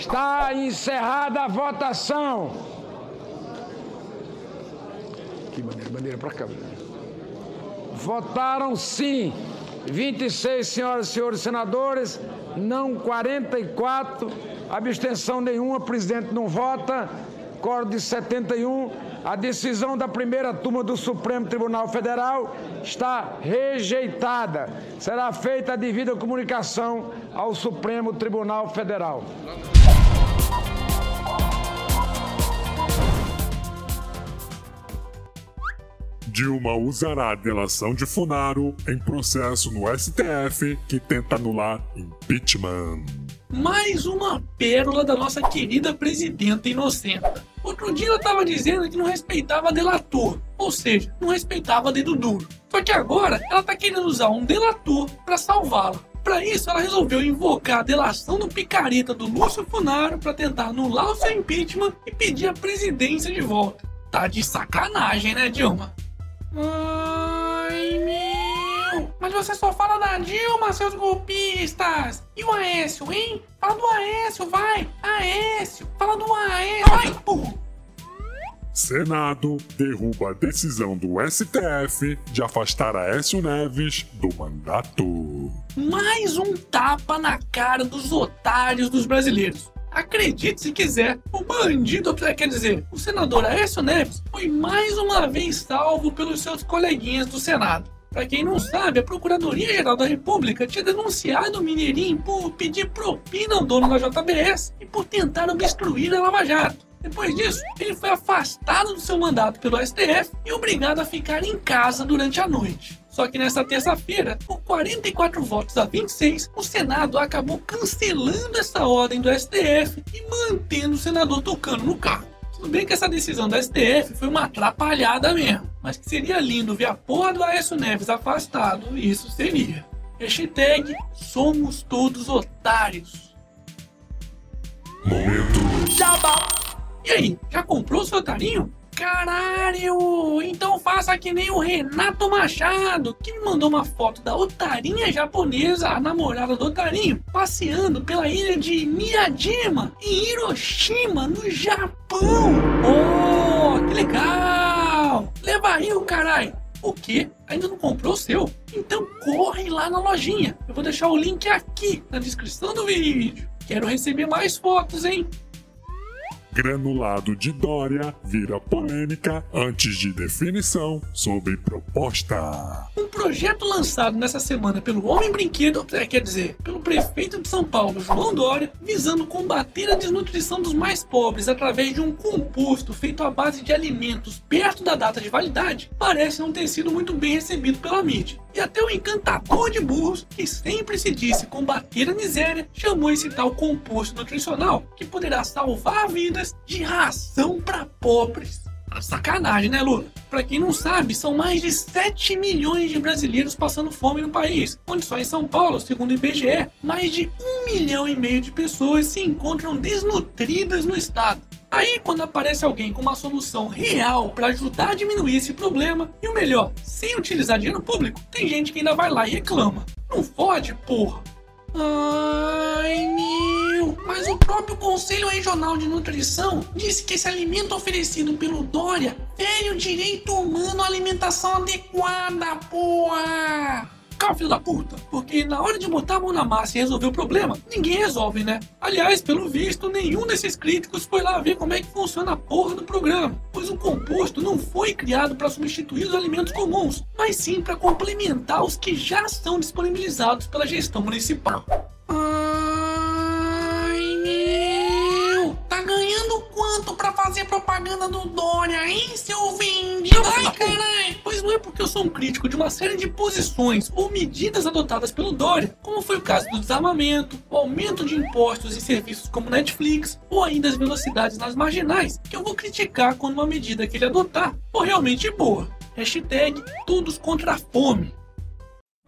Está encerrada a votação. Que bandeira, bandeira para cá. Votaram sim 26 senhoras e senhores senadores, não 44, abstenção nenhuma, presidente não vota, código de 71. A decisão da primeira turma do Supremo Tribunal Federal está rejeitada. Será feita a devida comunicação ao Supremo Tribunal Federal. Dilma usará a delação de Funaro em processo no STF que tenta anular impeachment. Mais uma pérola da nossa querida presidenta inocenta. Outro dia ela estava dizendo que não respeitava delator, ou seja, não respeitava dedo duro. Só que agora ela está querendo usar um delator para salvá-la. Para isso, ela resolveu invocar a delação do picareta do Lúcio Funaro para tentar anular o seu impeachment e pedir a presidência de volta. Tá de sacanagem, né, Dilma? Meu! Mas você só fala da Dilma, seus golpistas! E o Aécio, hein? Fala do Aécio, vai! Aécio! Fala do Aécio! Vai, burro! Senado derruba a decisão do STF de afastar Aécio Neves do mandato. Mais um tapa na cara dos otários dos brasileiros. Acredite se quiser, o bandido, quer dizer, o senador Aécio Neves foi mais uma vez salvo pelos seus coleguinhas do Senado. Para quem não sabe, a Procuradoria-Geral da República tinha denunciado o Mineirinho por pedir propina ao dono da JBS e por tentar obstruir a Lava Jato. Depois disso, ele foi afastado do seu mandato pelo STF e obrigado a ficar em casa durante a noite. Só que nessa terça-feira, por 44 votos a 26, o Senado acabou cancelando essa ordem do STF e mantendo o senador tocando no carro. Tudo bem que essa decisão do STF foi uma atrapalhada mesmo, mas que seria lindo ver a porra do Aécio Neves afastado, isso seria. Hashtag somos todos otários. Momento. Jabá! E aí, já comprou seu otarinho? Caralho! Então faça que nem o Renato Machado, que me mandou uma foto da otarinha japonesa, a namorada do otarinho, passeando pela ilha de Miyajima, em Hiroshima, no Japão. Oh, que legal! Leva aí o caralho! O quê? Ainda não comprou o seu? Então corre lá na lojinha. Eu vou deixar o link aqui na descrição do vídeo. Quero receber mais fotos, hein? Granulado de Dória vira polêmica antes de definição sobre proposta. Um projeto lançado nessa semana pelo Homem Brinquedo, é, quer dizer, pelo prefeito de São Paulo, João Dória, visando combater a desnutrição dos mais pobres através de um composto feito à base de alimentos perto da data de validade, parece não ter sido muito bem recebido pela mídia. E até o encantador de burros, que sempre se disse combater a miséria, chamou esse tal composto nutricional que poderá salvar de ração para pobres. Sacanagem, né, Lula? Pra quem não sabe, são mais de 7 milhões de brasileiros passando fome no país, onde só em São Paulo, segundo o IBGE, mais de 1 milhão e meio de pessoas se encontram desnutridas no estado. Aí, quando aparece alguém com uma solução real para ajudar a diminuir esse problema, e o melhor, sem utilizar dinheiro público, tem gente que ainda vai lá e reclama. Não fode, porra. Ai, meu! Mas o próprio Conselho Regional de Nutrição disse que esse alimento oferecido pelo Dória fere o direito humano à alimentação adequada, porra! Calma, filho da puta, porque na hora de botar a mão na massa e resolver o problema, ninguém resolve, né? Aliás, pelo visto, nenhum desses críticos foi lá ver como é que funciona a porra do programa, pois o composto não foi criado para substituir os alimentos comuns, mas sim para complementar os que já são disponibilizados pela gestão municipal. Ai, meu! Tá ganhando quanto pra fazer propaganda do Dória, hein, seu vendido? Ai, caralho! Pois não é porque eu sou um crítico de uma série de posições ou medidas adotadas pelo Dória, como foi o caso do desarmamento, o aumento de impostos em serviços como Netflix, ou ainda as velocidades nas marginais, que eu vou criticar quando uma medida que ele adotar for realmente boa. Hashtag todos contra a fome.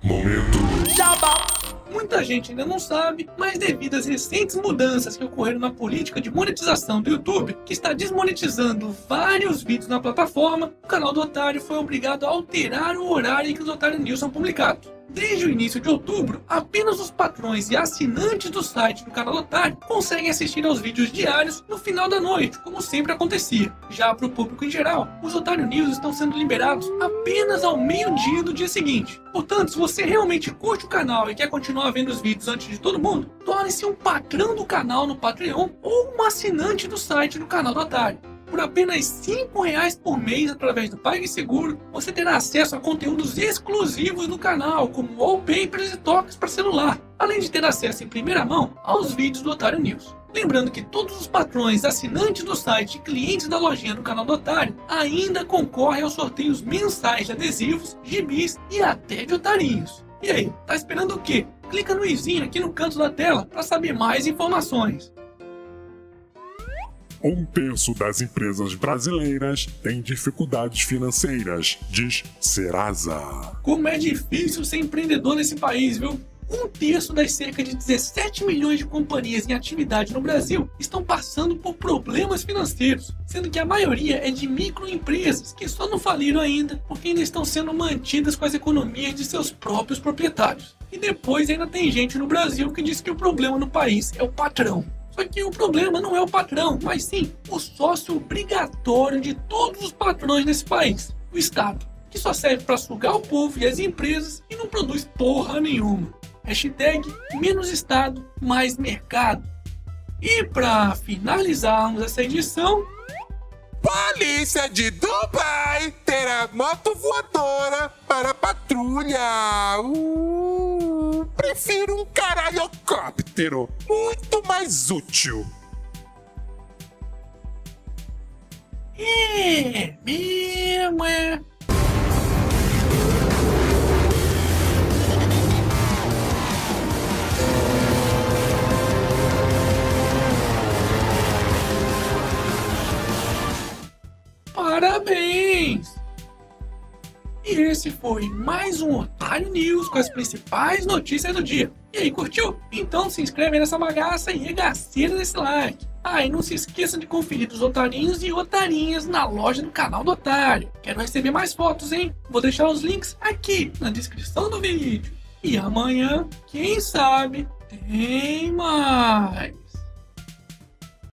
Momento. Jabá! Muita gente ainda não sabe, mas devido às recentes mudanças que ocorreram na política de monetização do YouTube, que está desmonetizando vários vídeos na plataforma, o canal do Otário foi obrigado a alterar o horário em que os Otário News são publicados. Desde o início de outubro, apenas os patrões e assinantes do site do canal Otário conseguem assistir aos vídeos diários no final da noite, como sempre acontecia. Já para o público em geral, os Otário News estão sendo liberados apenas ao meio-dia do dia seguinte. Portanto, se você realmente curte o canal e quer continuar vendo os vídeos antes de todo mundo, torne-se um patrão do canal no Patreon ou um assinante do site do canal do Otário. Por apenas R$ reais por mês através do PagSeguro, você terá acesso a conteúdos exclusivos do canal, como wallpapers e toques para celular, além de ter acesso em primeira mão aos vídeos do Otário News. Lembrando que todos os patrões, assinantes do site e clientes da lojinha do canal do Otário ainda concorrem aos sorteios mensais de adesivos, gibis e até de otarinhos. E aí, tá esperando o quê? Clica no izinho aqui no canto da tela para saber mais informações. Um terço das empresas brasileiras tem dificuldades financeiras, diz Serasa. Como é difícil ser empreendedor nesse país, viu? Um terço das cerca de 17 milhões de companhias em atividade no Brasil estão passando por problemas financeiros, sendo que a maioria é de microempresas que só não faliram ainda porque ainda estão sendo mantidas com as economias de seus próprios proprietários. E depois ainda tem gente no Brasil que diz que o problema no país é o patrão. Só que o problema não é o patrão, mas sim o sócio obrigatório de todos os patrões nesse país, o Estado, que só serve para sugar o povo e as empresas e não produz porra nenhuma. Hashtag menos Estado, mais mercado. E para finalizarmos essa edição, Polícia de Dubai terá moto voadora para patrulha. Uh, prefiro um caralhocóptero. Muito mais útil. é mesmo, é. Parabéns! E esse foi mais um Otário News com as principais notícias do dia. E aí, curtiu? Então se inscreve nessa bagaça e regaceira desse like. Ah, e não se esqueça de conferir os otarinhos e otarinhas na loja do canal do Otário. Quero receber mais fotos, hein? Vou deixar os links aqui na descrição do vídeo. E amanhã, quem sabe, tem mais.